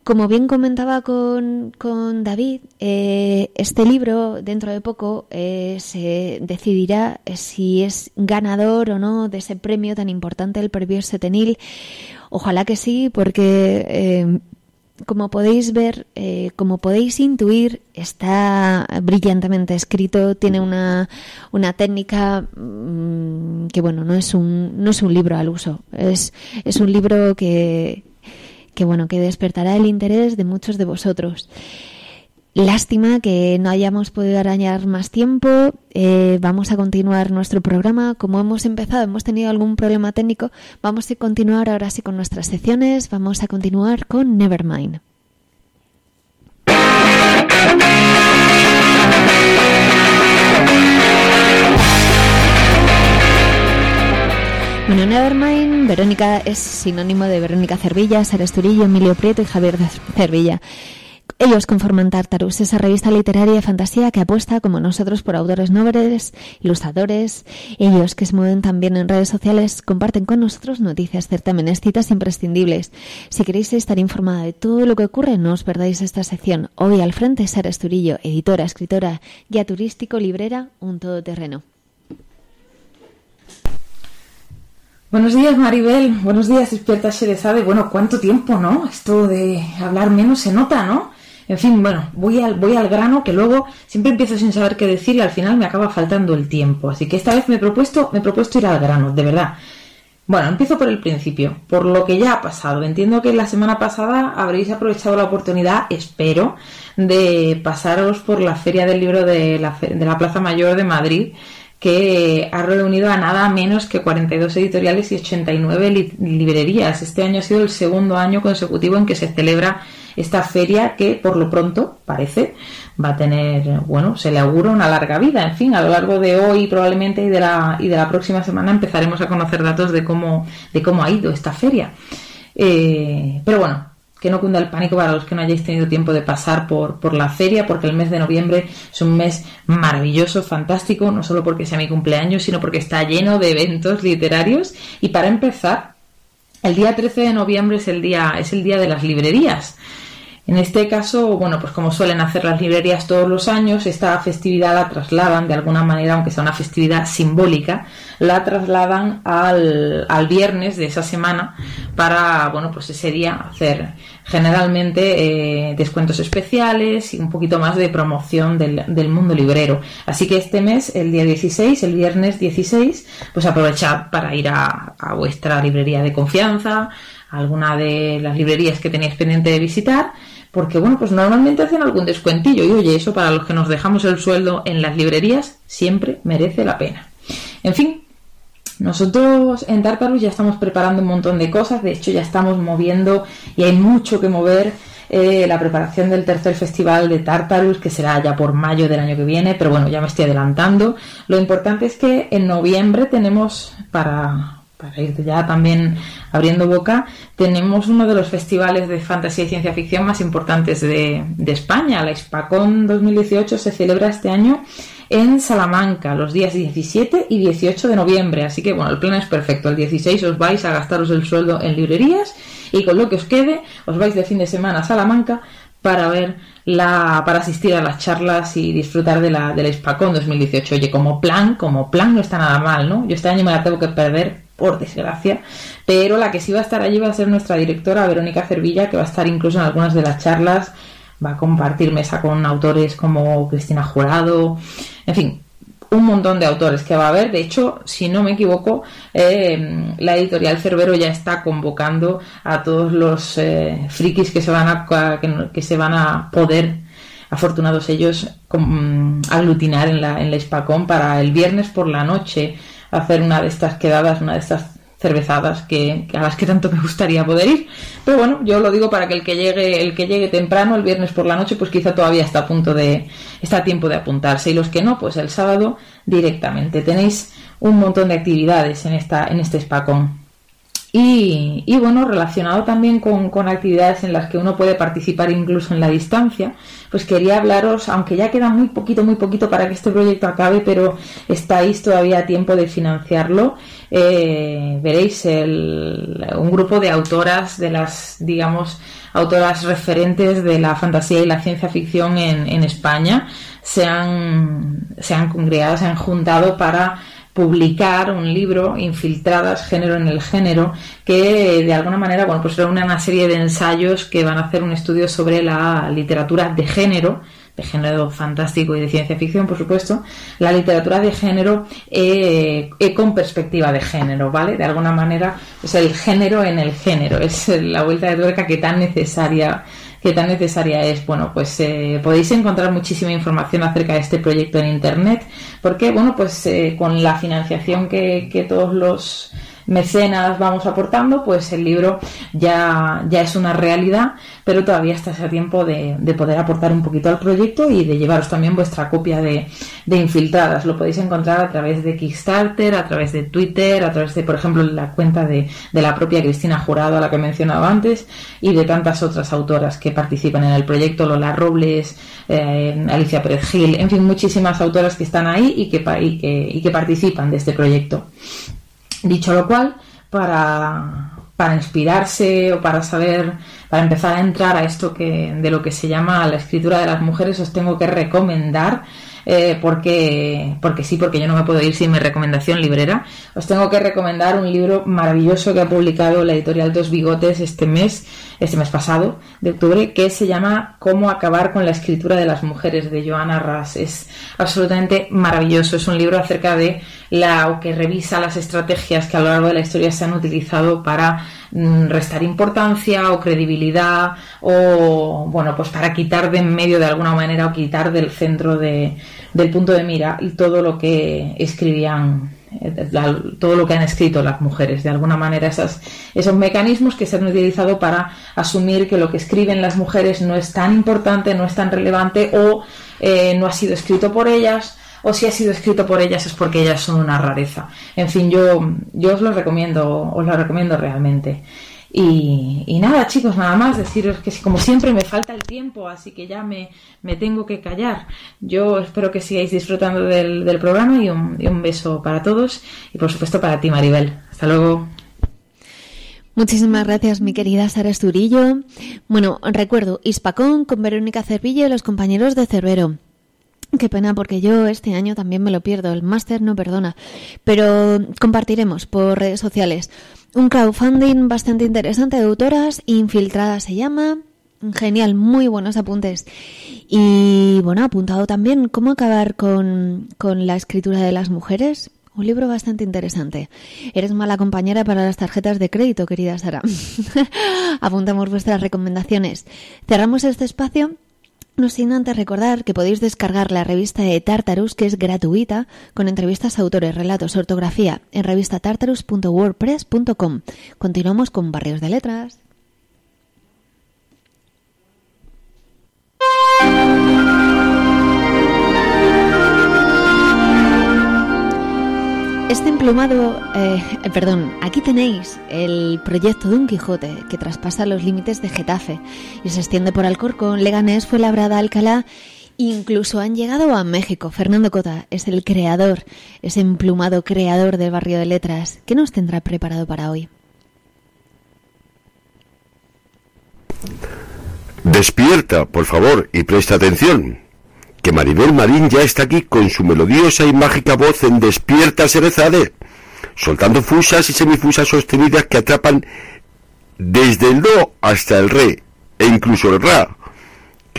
Como bien comentaba con, con David, eh, este libro dentro de poco eh, se decidirá si es ganador o no de ese premio tan importante del premio Setenil. Ojalá que sí, porque eh, como podéis ver, como podéis intuir, está brillantemente escrito, tiene una, una técnica mm, que bueno, no es un, no es un libro al uso, es, es un libro que que bueno, que despertará el interés de muchos de vosotros. Lástima que no hayamos podido arañar más tiempo. Eh, vamos a continuar nuestro programa. Como hemos empezado, hemos tenido algún problema técnico. Vamos a continuar ahora sí con nuestras secciones. Vamos a continuar con Nevermind. Bueno, Nevermind, Verónica es sinónimo de Verónica Cervilla, Sara Esturillo, Emilio Prieto y Javier Cervilla. Ellos conforman Tartarus, esa revista literaria de fantasía que apuesta, como nosotros, por autores nobles, ilustradores. Ellos, que se mueven también en redes sociales, comparten con nosotros noticias, certámenes, citas imprescindibles. Si queréis estar informada de todo lo que ocurre, no os perdáis esta sección. Hoy al frente, Sara Esturillo, editora, escritora, guía turístico, librera, un todoterreno. Buenos días, Maribel. Buenos días, despierta sabe. Bueno, ¿cuánto tiempo, no? Esto de hablar menos se nota, ¿no? En fin, bueno, voy al, voy al grano que luego siempre empiezo sin saber qué decir y al final me acaba faltando el tiempo. Así que esta vez me he propuesto, me he propuesto ir al grano, de verdad. Bueno, empiezo por el principio, por lo que ya ha pasado. Entiendo que la semana pasada habréis aprovechado la oportunidad, espero, de pasaros por la Feria del Libro de la, de la Plaza Mayor de Madrid que ha reunido a nada menos que 42 editoriales y 89 librerías. Este año ha sido el segundo año consecutivo en que se celebra esta feria que por lo pronto parece va a tener, bueno, se le augura una larga vida. En fin, a lo largo de hoy probablemente y de la, y de la próxima semana empezaremos a conocer datos de cómo, de cómo ha ido esta feria. Eh, pero bueno, que no cunda el pánico para los que no hayáis tenido tiempo de pasar por, por la feria, porque el mes de noviembre es un mes maravilloso, fantástico, no solo porque sea mi cumpleaños, sino porque está lleno de eventos literarios. Y para empezar, el día 13 de noviembre es el día, es el día de las librerías. En este caso, bueno, pues como suelen hacer las librerías todos los años, esta festividad la trasladan de alguna manera, aunque sea una festividad simbólica, la trasladan al, al viernes de esa semana para, bueno, pues ese día hacer generalmente eh, descuentos especiales y un poquito más de promoción del, del, mundo librero. Así que este mes, el día 16, el viernes 16, pues aprovechad para ir a, a vuestra librería de confianza, a alguna de las librerías que tenéis pendiente de visitar porque bueno, pues normalmente hacen algún descuentillo y oye, eso para los que nos dejamos el sueldo en las librerías siempre merece la pena. En fin, nosotros en Tartarus ya estamos preparando un montón de cosas, de hecho ya estamos moviendo y hay mucho que mover eh, la preparación del tercer festival de Tartarus, que será ya por mayo del año que viene, pero bueno, ya me estoy adelantando. Lo importante es que en noviembre tenemos para para ir ya también abriendo boca, tenemos uno de los festivales de fantasía y ciencia ficción más importantes de, España. La Hispacón 2018 se celebra este año en Salamanca, los días 17 y 18 de noviembre. Así que bueno, el plan es perfecto. El 16 os vais a gastaros el sueldo en librerías y con lo que os quede os vais de fin de semana a Salamanca para ver la, para asistir a las charlas y disfrutar de la, de la Hispacón 2018. Oye, como plan, como plan no está nada mal, ¿no? Yo este año me la tengo que perder por desgracia, pero la que sí va a estar allí va a ser nuestra directora Verónica Cervilla, que va a estar incluso en algunas de las charlas, va a compartir mesa con autores como Cristina Jurado, en fin, un montón de autores que va a haber. De hecho, si no me equivoco, eh, la editorial Cerbero ya está convocando a todos los eh, frikis que se van a que, se van a poder afortunados ellos aglutinar en la en la Hispacón para el viernes por la noche hacer una de estas quedadas, una de estas cervezadas que, a las que tanto me gustaría poder ir. Pero bueno, yo lo digo para que el que llegue, el que llegue temprano, el viernes por la noche, pues quizá todavía está a punto de, está a tiempo de apuntarse. Y los que no, pues el sábado directamente. Tenéis un montón de actividades en esta, en este spacón. Y, bueno, relacionado también con, con, actividades en las que uno puede participar incluso en la distancia, pues quería hablaros, aunque ya queda muy poquito, muy poquito para que este proyecto acabe, pero estáis todavía a tiempo de financiarlo, eh, veréis el, un grupo de autoras, de las, digamos, autoras referentes de la fantasía y la ciencia ficción en, en España, se han, se han congregado, se han juntado para publicar un libro, Infiltradas, género en el género, que de alguna manera, bueno, pues reúne una serie de ensayos que van a hacer un estudio sobre la literatura de género de género fantástico y de ciencia ficción, por supuesto, la literatura de género eh, eh, con perspectiva de género, ¿vale? De alguna manera es el género en el género, es la vuelta de tuerca que tan necesaria que tan necesaria es. Bueno, pues eh, podéis encontrar muchísima información acerca de este proyecto en internet, porque bueno, pues con la financiación que, que todos los mecenas vamos aportando, pues el libro ya, ya es una realidad, pero todavía está a tiempo de, poder aportar un poquito al proyecto y de llevaros también vuestra copia de, de, Infiltradas. Lo podéis encontrar a través de Kickstarter, a través de Twitter, a través de, por ejemplo, la cuenta de, de la propia Cristina Jurado, a la que he mencionado antes, y de tantas otras autoras que participan en el proyecto, Lola Robles, eh, Alicia Pérez Gil, en fin, muchísimas autoras que están ahí y que, y que, y que participan de este proyecto. Dicho lo cual, para, para inspirarse o para saber, para empezar a entrar a esto que, de lo que se llama la escritura de las mujeres, os tengo que recomendar eh, porque, porque sí, porque yo no me puedo ir sin mi recomendación librera. Os tengo que recomendar un libro maravilloso que ha publicado la editorial Dos Bigotes este mes, este mes pasado, de octubre, que se llama Cómo acabar con la escritura de las mujeres, de Joana Ras. Es absolutamente maravilloso. Es un libro acerca de la, o que revisa las estrategias que a lo largo de la historia se han utilizado para restar importancia o credibilidad o bueno pues para quitar de en medio de alguna manera o quitar del centro de, del punto de mira todo lo que escribían eh, todo lo que han escrito las mujeres. De alguna manera, esas, esos mecanismos que se han utilizado para asumir que lo que escriben las mujeres no es tan importante, no es tan relevante o eh, no ha sido escrito por ellas o si ha sido escrito por ellas es porque ellas son una rareza. En fin, yo, yo os lo recomiendo, os lo recomiendo realmente. Y, nada, chicos, nada más deciros que como siempre me falta el tiempo, así que ya me, me tengo que callar. Yo espero que sigáis disfrutando del, programa y un, y un beso para todos y por supuesto para ti, Maribel. Hasta luego. Muchísimas gracias, mi querida Sara Esturillo. Bueno, recuerdo, Ispacón con Verónica Cervillo y los compañeros de Cerbero. Qué pena porque yo este año también me lo pierdo, el máster no perdona, pero compartiremos por redes sociales un crowdfunding bastante interesante de autoras, Infiltrada se llama, genial, muy buenos apuntes. Y bueno, apuntado también cómo acabar con, con la escritura de las mujeres, un libro bastante interesante. Eres mala compañera para las tarjetas de crédito, querida Sara. Apuntamos vuestras recomendaciones. Cerramos este espacio no sin antes recordar que podéis descargar la revista de Tartarus, que es gratuita, con entrevistas a autores, relatos, ortografía, en revistatartarus.wordpress.com. Continuamos con Barrios de Letras. Este emplumado, eh, perdón, aquí tenéis el proyecto de un Quijote que traspasa los límites de Getafe y se extiende por Alcorcón, Leganés, fue labrada Alcalá, incluso han llegado a México. Fernando Cota es el creador, ese emplumado creador del barrio de letras. ¿Qué nos tendrá preparado para hoy? Despierta, por favor, y presta atención que Maribel Marín ya está aquí con su melodiosa y mágica voz en Despierta Serezade, soltando fusas y semifusas sostenidas que atrapan desde el do hasta el re e incluso el ra.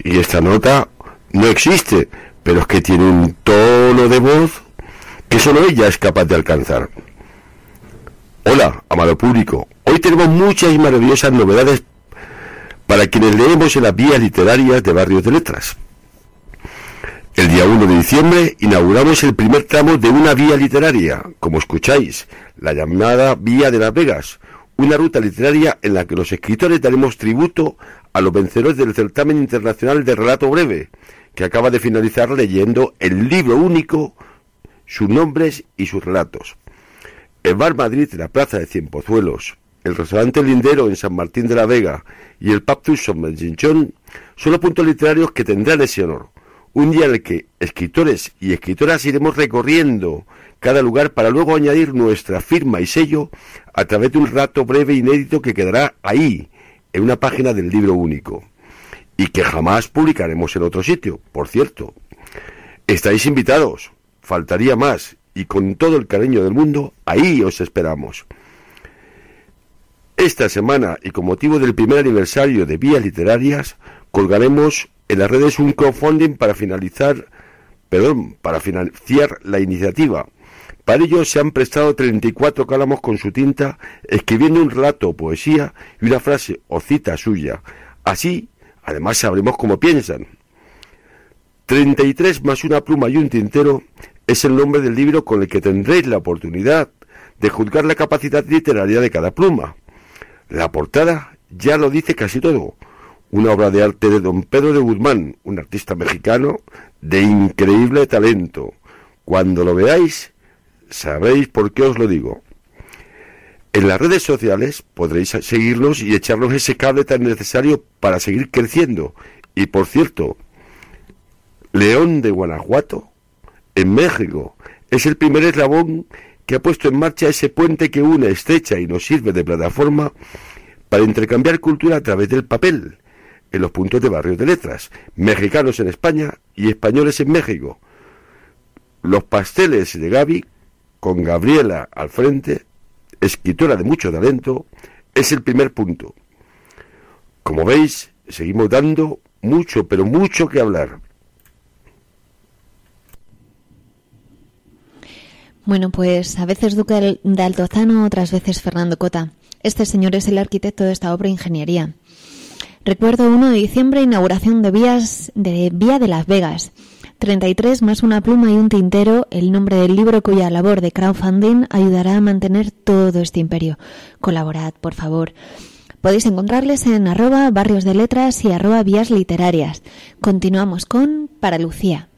Y esta nota no existe, pero es que tiene un tono de voz que solo ella es capaz de alcanzar. Hola, amado público. Hoy tenemos muchas y maravillosas novedades para quienes leemos en las vías literarias de Barrios de Letras. El día 1 de diciembre inauguramos el primer tramo de una vía literaria, como escucháis, la llamada Vía de las Vegas, una ruta literaria en la que los escritores daremos tributo a los vencedores del certamen internacional de relato breve, que acaba de finalizar leyendo el libro único, sus nombres y sus relatos. El Bar Madrid la Plaza de Cienpozuelos, el restaurante Lindero en San Martín de la Vega y el Paptus Somerginchón son los puntos literarios que tendrán ese honor un día en el que escritores y escritoras iremos recorriendo cada lugar para luego añadir nuestra firma y sello a través de un rato breve e inédito que quedará ahí, en una página del libro único, y que jamás publicaremos en otro sitio, por cierto. Estáis invitados, faltaría más, y con todo el cariño del mundo, ahí os esperamos. Esta semana, y con motivo del primer aniversario de Vías Literarias, colgaremos en las redes un crowdfunding para finalizar, perdón, para financiar la iniciativa. Para ello se han prestado 34 cálamos con su tinta, escribiendo un relato poesía y una frase o cita suya. Así, además sabremos cómo piensan. 33 más una pluma y un tintero es el nombre del libro con el que tendréis la oportunidad de juzgar la capacidad literaria de cada pluma. La portada ya lo dice casi todo. Una obra de arte de don Pedro de Guzmán, un artista mexicano de increíble talento. Cuando lo veáis, sabréis por qué os lo digo. En las redes sociales podréis seguirnos y echarnos ese cable tan necesario para seguir creciendo. Y por cierto, León de Guanajuato, en México, es el primer eslabón que ha puesto en marcha ese puente que une, estrecha y nos sirve de plataforma para intercambiar cultura a través del papel en los puntos de barrios de letras, mexicanos en España y españoles en México. Los pasteles de Gaby, con Gabriela al frente, escritora de mucho talento, es el primer punto. Como veis, seguimos dando mucho, pero mucho que hablar. Bueno, pues a veces Duque de Altozano, otras veces Fernando Cota. Este señor es el arquitecto de esta obra de ingeniería. Recuerdo 1 de diciembre, inauguración de vías de Vía de Las Vegas. 33 más una pluma y un tintero, el nombre del libro cuya labor de crowdfunding ayudará a mantener todo este imperio. Colaborad, por favor. Podéis encontrarles en arroba barrios de letras y arroba vías literarias. Continuamos con Para Lucía.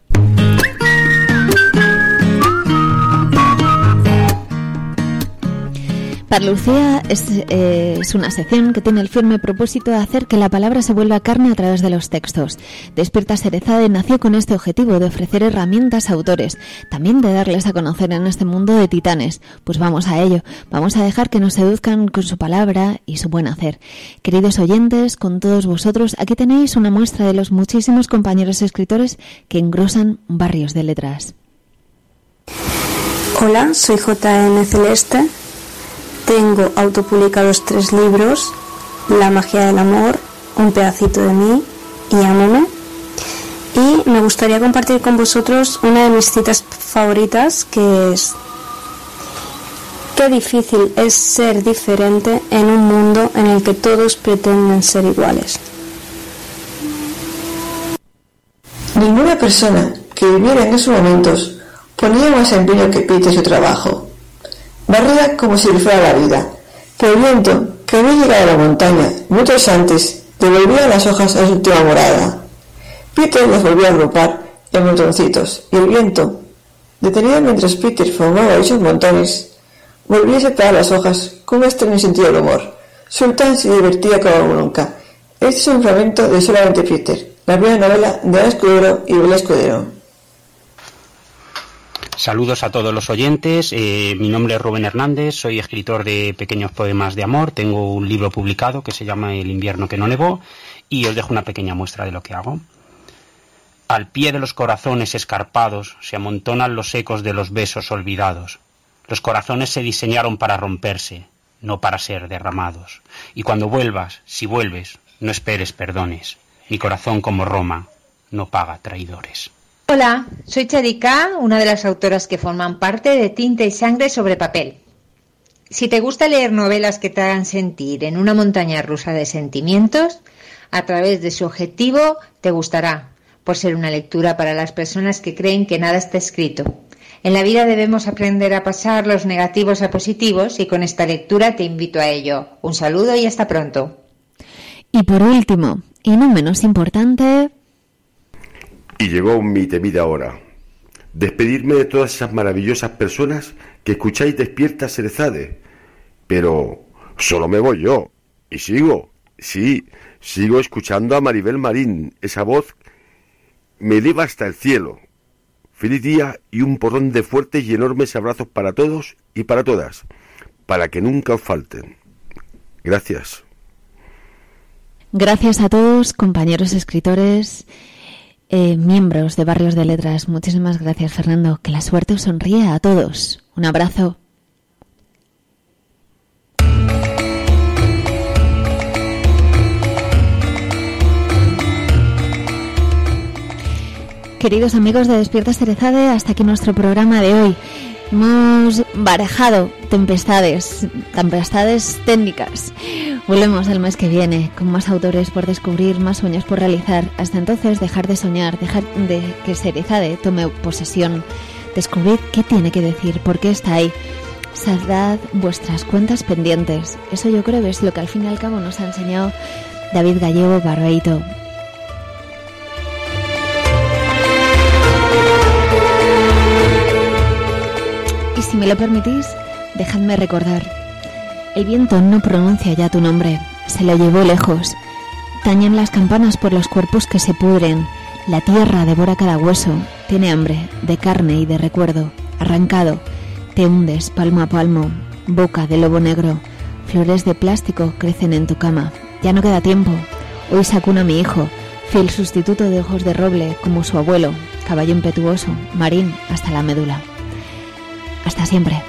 Para Lucía eh, es, una sección que tiene el firme propósito de hacer que la palabra se vuelva carne a través de los textos. Despierta Serezade nació con este objetivo de ofrecer herramientas a autores, también de darles a conocer en este mundo de titanes. Pues vamos a ello, vamos a dejar que nos seduzcan con su palabra y su buen hacer. Queridos oyentes, con todos vosotros, aquí tenéis una muestra de los muchísimos compañeros escritores que engrosan barrios de letras. Hola, soy JN Celeste tengo autopublicados tres libros, La magia del amor, Un pedacito de mí y Amome. Y me gustaría compartir con vosotros una de mis citas favoritas que es Qué difícil es ser diferente en un mundo en el que todos pretenden ser iguales. Ninguna persona que viviera en esos momentos ponía más empeño que Pete su trabajo barría como si le fuera la vida, pero el viento, que había llegado a la montaña muchos antes, devolvía las hojas a su última morada. Peter las volvió a agrupar en montoncitos, y el viento, detenido mientras Peter formaba esos montones, volvía a separar las hojas con un extraño sentido del humor. Sultan se divertía como nunca. Este es un fragmento de Solamente Peter, la primera novela de Ana Escudero y Bela Escudero. Saludos a todos los oyentes. Eh, mi nombre es Rubén Hernández, soy escritor de pequeños poemas de amor. Tengo un libro publicado que se llama El invierno que no nevó y os dejo una pequeña muestra de lo que hago. Al pie de los corazones escarpados se amontonan los ecos de los besos olvidados. Los corazones se diseñaron para romperse, no para ser derramados. Y cuando vuelvas, si vuelves, no esperes perdones. Mi corazón como Roma no paga traidores. Hola, soy Chadika, una de las autoras que forman parte de Tinta y Sangre sobre papel. Si te gusta leer novelas que te hagan sentir en una montaña rusa de sentimientos, a través de su objetivo te gustará, por ser una lectura para las personas que creen que nada está escrito. En la vida debemos aprender a pasar los negativos a positivos y con esta lectura te invito a ello. Un saludo y hasta pronto. Y por último, y no menos importante, y llegó mi temida hora. Despedirme de todas esas maravillosas personas que escucháis despiertas Cerezade. Pero solo me voy yo. Y sigo, sí, sigo escuchando a Maribel Marín. Esa voz me eleva hasta el cielo. Feliz día y un porrón de fuertes y enormes abrazos para todos y para todas, para que nunca os falten. Gracias. Gracias a todos, compañeros escritores eh, miembros de Barrios de Letras. Muchísimas gracias, Fernando. Que la suerte os sonríe a todos. Un abrazo. Queridos amigos de Despierta Cerezade, hasta aquí nuestro programa de hoy. Hemos barajado tempestades, tempestades técnicas. Volvemos el mes que viene con más autores por descubrir, más sueños por realizar. Hasta entonces, dejar de soñar, dejar de que Cerezade tome posesión. Descubrid qué tiene que decir, por qué está ahí. Saldad vuestras cuentas pendientes. Eso yo creo que es lo que al fin y al cabo nos ha enseñado David Gallego Barbeito. Si me lo permitís, dejadme recordar. El viento no pronuncia ya tu nombre, se lo llevó lejos. Tañen las campanas por los cuerpos que se pudren. La tierra devora cada hueso, tiene hambre de carne y de recuerdo. Arrancado, te hundes palmo a palmo, boca de lobo negro. Flores de plástico crecen en tu cama. Ya no queda tiempo. Hoy sacuno mi hijo, fiel sustituto de ojos de roble, como su abuelo, caballo impetuoso, marín hasta la médula. Hasta siempre.